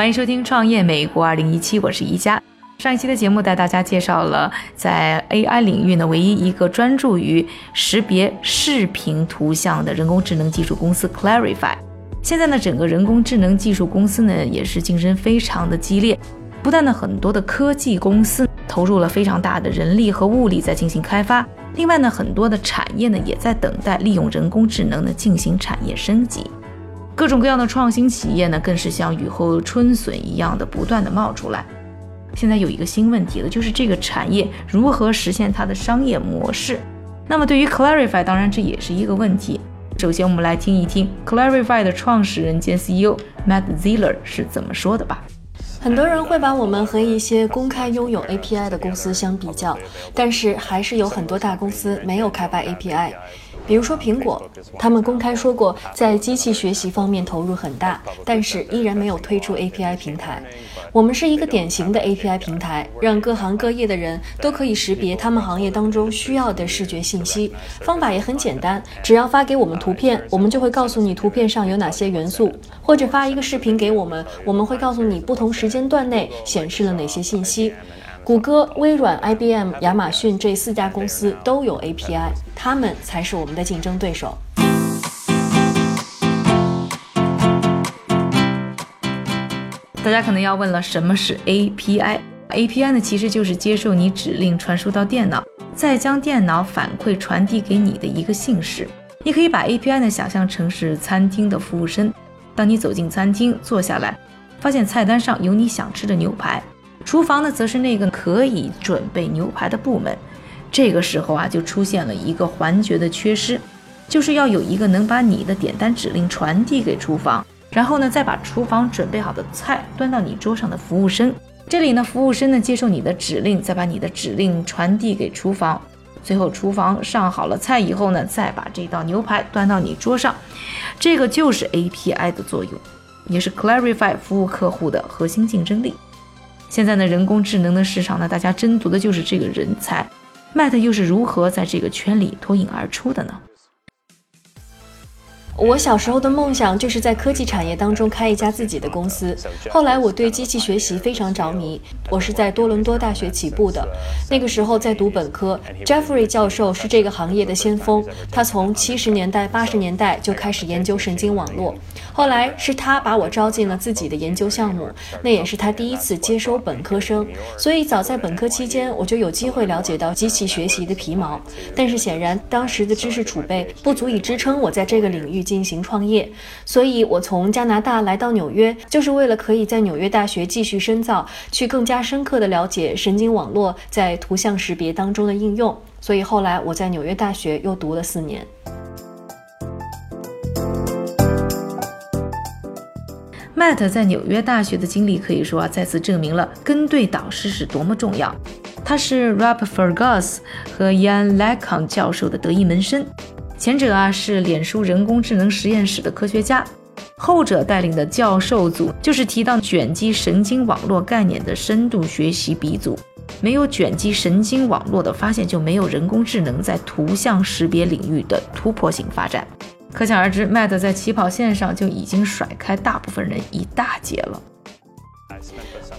欢迎收听《创业美国2017》，我是宜家。上一期的节目带大家介绍了在 AI 领域呢唯一一个专注于识别视频图像的人工智能技术公司 Clarify。现在呢，整个人工智能技术公司呢也是竞争非常的激烈，不但呢很多的科技公司投入了非常大的人力和物力在进行开发，另外呢很多的产业呢也在等待利用人工智能呢进行产业升级。各种各样的创新企业呢，更是像雨后春笋一样的不断的冒出来。现在有一个新问题了，就是这个产业如何实现它的商业模式？那么对于 Clarify，当然这也是一个问题。首先，我们来听一听 Clarify 的创始人兼 CEO Matt Ziller 是怎么说的吧。很多人会把我们和一些公开拥有 API 的公司相比较，但是还是有很多大公司没有开发 API。比如说苹果，他们公开说过在机器学习方面投入很大，但是依然没有推出 API 平台。我们是一个典型的 API 平台，让各行各业的人都可以识别他们行业当中需要的视觉信息。方法也很简单，只要发给我们图片，我们就会告诉你图片上有哪些元素；或者发一个视频给我们，我们会告诉你不同时间段内显示了哪些信息。谷歌、微软、IBM、亚马逊这四家公司都有 API，他们才是我们的竞争对手。大家可能要问了，什么是 API？API 呢，其实就是接受你指令传输到电脑，再将电脑反馈传递给你的一个信使。你可以把 API 呢想象成是餐厅的服务生。当你走进餐厅，坐下来，发现菜单上有你想吃的牛排，厨房呢则是那个可以准备牛排的部门。这个时候啊，就出现了一个环节的缺失，就是要有一个能把你的点单指令传递给厨房。然后呢，再把厨房准备好的菜端到你桌上的服务生。这里呢，服务生呢接受你的指令，再把你的指令传递给厨房。最后，厨房上好了菜以后呢，再把这道牛排端到你桌上。这个就是 API 的作用，也是 Clarify 服务客户的核心竞争力。现在呢，人工智能的市场呢，大家争夺的就是这个人才。Matt 又是如何在这个圈里脱颖而出的呢？我小时候的梦想就是在科技产业当中开一家自己的公司。后来我对机器学习非常着迷，我是在多伦多大学起步的。那个时候在读本科，Jeffrey 教授是这个行业的先锋，他从七十年代、八十年代就开始研究神经网络。后来是他把我招进了自己的研究项目，那也是他第一次接收本科生。所以早在本科期间，我就有机会了解到机器学习的皮毛。但是显然当时的知识储备不足以支撑我在这个领域。进行创业，所以我从加拿大来到纽约，就是为了可以在纽约大学继续深造，去更加深刻的了解神经网络在图像识别当中的应用。所以后来我在纽约大学又读了四年。Matt 在纽约大学的经历可以说啊，再次证明了跟对导师是多么重要。他是 Rob Fergus 和 Ian Lacon 教授的得意门生。前者啊是脸书人工智能实验室的科学家，后者带领的教授组就是提到卷积神经网络概念的深度学习鼻祖。没有卷积神经网络的发现，就没有人工智能在图像识别领域的突破性发展。可想而知，Matt 在起跑线上就已经甩开大部分人一大截了。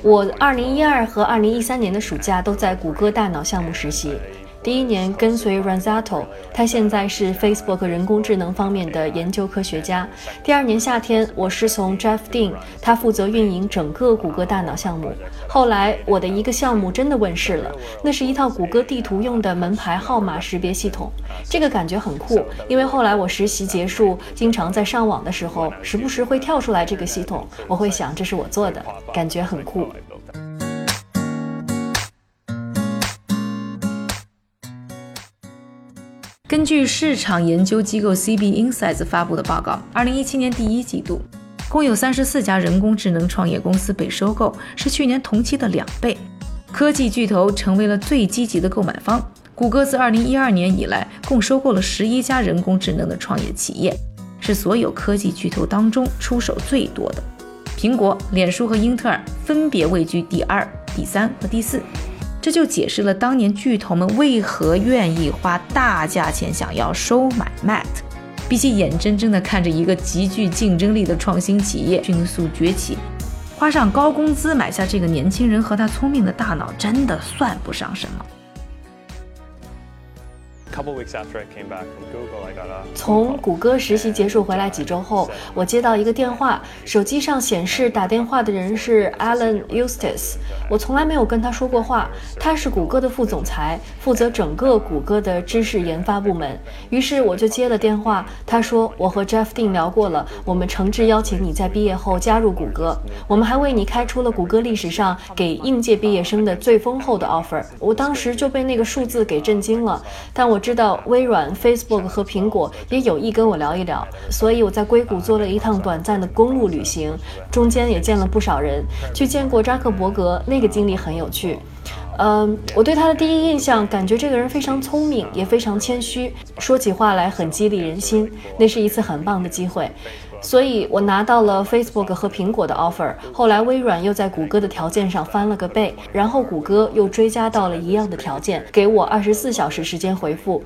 我二零一二和二零一三年的暑假都在谷歌大脑项目实习。第一年跟随 Ranzato，他现在是 Facebook 人工智能方面的研究科学家。第二年夏天，我师从 Jeff Dean，他负责运营整个谷歌大脑项目。后来我的一个项目真的问世了，那是一套谷歌地图用的门牌号码识别系统。这个感觉很酷，因为后来我实习结束，经常在上网的时候，时不时会跳出来这个系统，我会想这是我做的，感觉很酷。根据市场研究机构 CB Insights 发布的报告，二零一七年第一季度，共有三十四家人工智能创业公司被收购，是去年同期的两倍。科技巨头成为了最积极的购买方。谷歌自二零一二年以来，共收购了十一家人工智能的创业企业，是所有科技巨头当中出手最多的。苹果、脸书和英特尔分别位居第二、第三和第四。这就解释了当年巨头们为何愿意花大价钱想要收买 Matt，比起眼睁睁地看着一个极具竞争力的创新企业迅速崛起，花上高工资买下这个年轻人和他聪明的大脑，真的算不上什么。从谷歌实习结束回来几周后，我接到一个电话，手机上显示打电话的人是 Alan Eustace。我从来没有跟他说过话，他是谷歌的副总裁，负责整个谷歌的知识研发部门。于是我就接了电话，他说我和 Jeff Dean 聊过了，我们诚挚邀请你在毕业后加入谷歌，我们还为你开出了谷歌历史上给应届毕业生的最丰厚的 offer。我当时就被那个数字给震惊了，但我。知知道微软、Facebook 和苹果也有意跟我聊一聊，所以我在硅谷做了一趟短暂的公路旅行，中间也见了不少人，去见过扎克伯格，那个经历很有趣。嗯，我对他的第一印象，感觉这个人非常聪明，也非常谦虚，说起话来很激励人心。那是一次很棒的机会。所以我拿到了 Facebook 和苹果的 offer，后来微软又在谷歌的条件上翻了个倍，然后谷歌又追加到了一样的条件，给我二十四小时时间回复。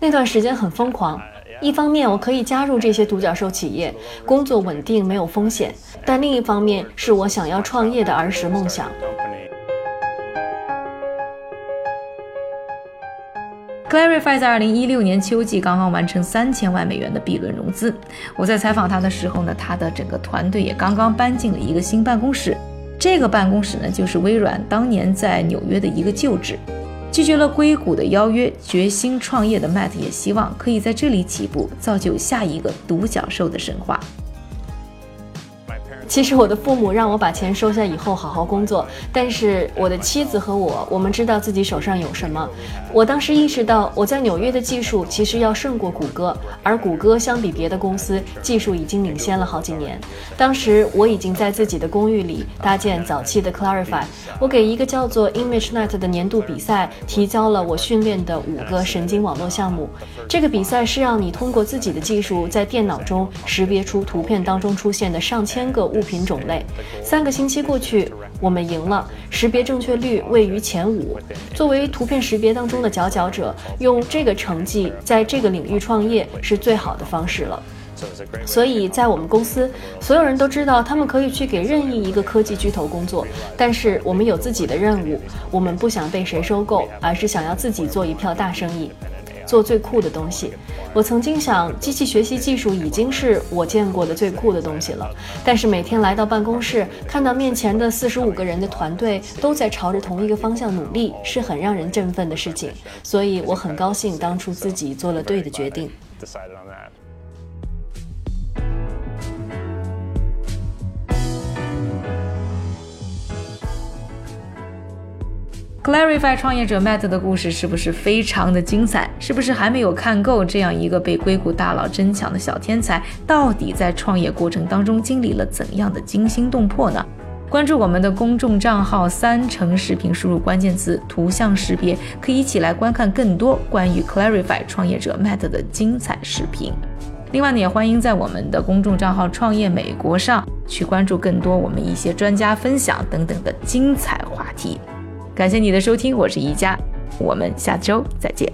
那段时间很疯狂，一方面我可以加入这些独角兽企业，工作稳定没有风险，但另一方面是我想要创业的儿时梦想。Clarify 在二零一六年秋季刚刚完成三千万美元的 B 轮融资。我在采访他的时候呢，他的整个团队也刚刚搬进了一个新办公室。这个办公室呢，就是微软当年在纽约的一个旧址。拒绝了硅谷的邀约，决心创业的 Matt 也希望可以在这里起步，造就下一个独角兽的神话。其实我的父母让我把钱收下以后好好工作，但是我的妻子和我，我们知道自己手上有什么。我当时意识到，我在纽约的技术其实要胜过谷歌，而谷歌相比别的公司，技术已经领先了好几年。当时我已经在自己的公寓里搭建早期的 Clarify，我给一个叫做 ImageNet 的年度比赛提交了我训练的五个神经网络项目。这个比赛是让你通过自己的技术，在电脑中识别出图片当中出现的上千个。物品种类，三个星期过去，我们赢了，识别正确率位于前五。作为图片识别当中的佼佼者，用这个成绩在这个领域创业是最好的方式了。所以在我们公司，所有人都知道他们可以去给任意一个科技巨头工作，但是我们有自己的任务，我们不想被谁收购，而是想要自己做一票大生意。做最酷的东西，我曾经想，机器学习技术已经是我见过的最酷的东西了。但是每天来到办公室，看到面前的四十五个人的团队都在朝着同一个方向努力，是很让人振奋的事情。所以我很高兴当初自己做了对的决定。Clarify 创业者 Matt 的故事是不是非常的精彩？是不是还没有看够这样一个被硅谷大佬争抢的小天才，到底在创业过程当中经历了怎样的惊心动魄呢？关注我们的公众账号三成视频，输入关键词图像识别，可以一起来观看更多关于 Clarify 创业者 Matt 的精彩视频。另外呢，也欢迎在我们的公众账号创业美国上去关注更多我们一些专家分享等等的精彩话题。感谢你的收听，我是宜佳，我们下周再见。